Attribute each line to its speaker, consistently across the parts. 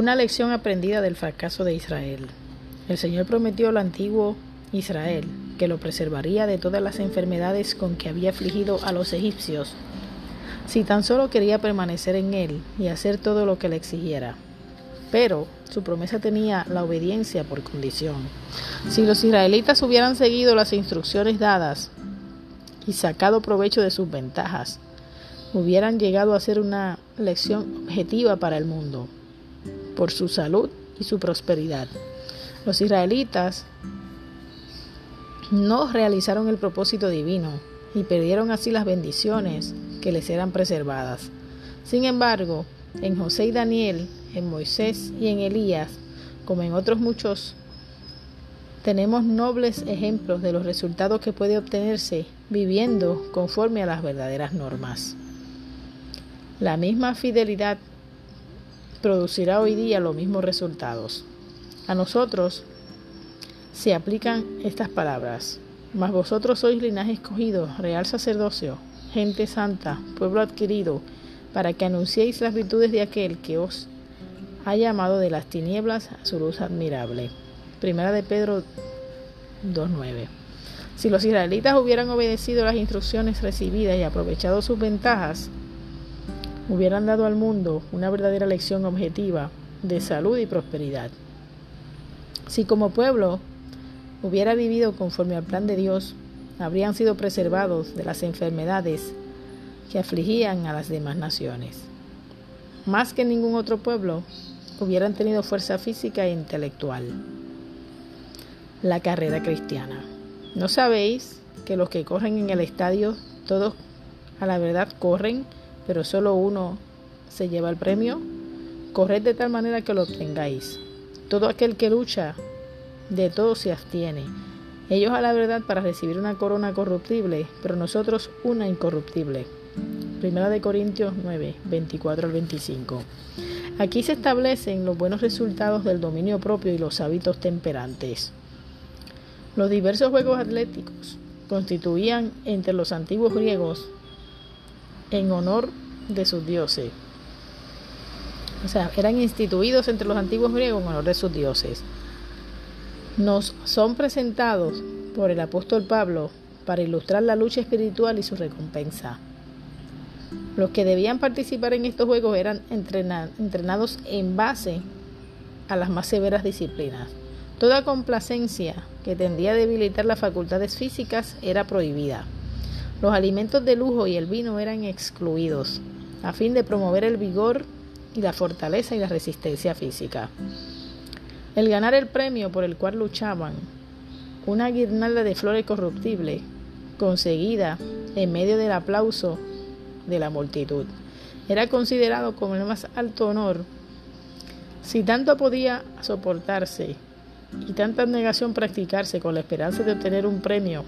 Speaker 1: Una lección aprendida del fracaso de Israel. El Señor prometió al antiguo Israel que lo preservaría de todas las enfermedades con que había afligido a los egipcios, si tan solo quería permanecer en él y hacer todo lo que le exigiera. Pero su promesa tenía la obediencia por condición. Si los israelitas hubieran seguido las instrucciones dadas y sacado provecho de sus ventajas, hubieran llegado a ser una lección objetiva para el mundo por su salud y su prosperidad. Los israelitas no realizaron el propósito divino y perdieron así las bendiciones que les eran preservadas. Sin embargo, en José y Daniel, en Moisés y en Elías, como en otros muchos, tenemos nobles ejemplos de los resultados que puede obtenerse viviendo conforme a las verdaderas normas. La misma fidelidad producirá hoy día los mismos resultados. A nosotros se aplican estas palabras. Mas vosotros sois linaje escogido, real sacerdocio, gente santa, pueblo adquirido, para que anunciéis las virtudes de aquel que os ha llamado de las tinieblas a su luz admirable. Primera de Pedro 2.9. Si los israelitas hubieran obedecido las instrucciones recibidas y aprovechado sus ventajas, hubieran dado al mundo una verdadera lección objetiva de salud y prosperidad. Si como pueblo hubiera vivido conforme al plan de Dios, habrían sido preservados de las enfermedades que afligían a las demás naciones. Más que ningún otro pueblo, hubieran tenido fuerza física e intelectual. La carrera cristiana. ¿No sabéis que los que corren en el estadio, todos a la verdad corren, pero solo uno se lleva el premio? Corred de tal manera que lo obtengáis. Todo aquel que lucha, de todo se abstiene. Ellos a la verdad para recibir una corona corruptible, pero nosotros una incorruptible. Primera de Corintios 9, 24 al 25. Aquí se establecen los buenos resultados del dominio propio y los hábitos temperantes. Los diversos juegos atléticos constituían entre los antiguos griegos en honor de sus dioses. O sea, eran instituidos entre los antiguos griegos en honor de sus dioses. Nos son presentados por el apóstol Pablo para ilustrar la lucha espiritual y su recompensa. Los que debían participar en estos juegos eran entrenados en base a las más severas disciplinas. Toda complacencia que tendía a debilitar las facultades físicas era prohibida. Los alimentos de lujo y el vino eran excluidos, a fin de promover el vigor y la fortaleza y la resistencia física. El ganar el premio por el cual luchaban, una guirnalda de flores corruptibles, conseguida en medio del aplauso de la multitud, era considerado como el más alto honor. Si tanto podía soportarse y tanta negación practicarse con la esperanza de obtener un premio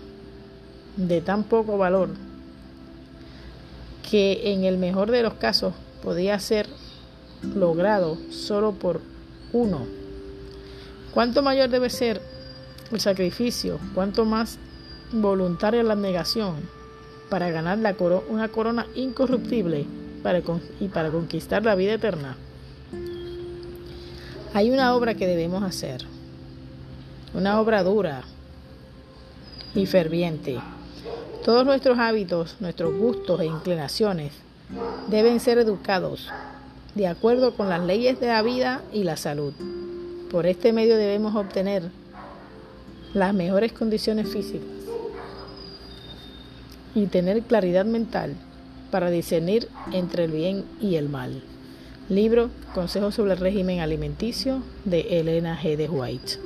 Speaker 1: de tan poco valor que en el mejor de los casos podía ser logrado solo por uno. Cuánto mayor debe ser el sacrificio, cuánto más voluntaria la negación para ganar la una corona incorruptible y para conquistar la vida eterna. Hay una obra que debemos hacer, una obra dura y ferviente. Todos nuestros hábitos, nuestros gustos e inclinaciones deben ser educados de acuerdo con las leyes de la vida y la salud. Por este medio debemos obtener las mejores condiciones físicas y tener claridad mental para discernir entre el bien y el mal. Libro Consejos sobre el régimen alimenticio de Elena G. de White.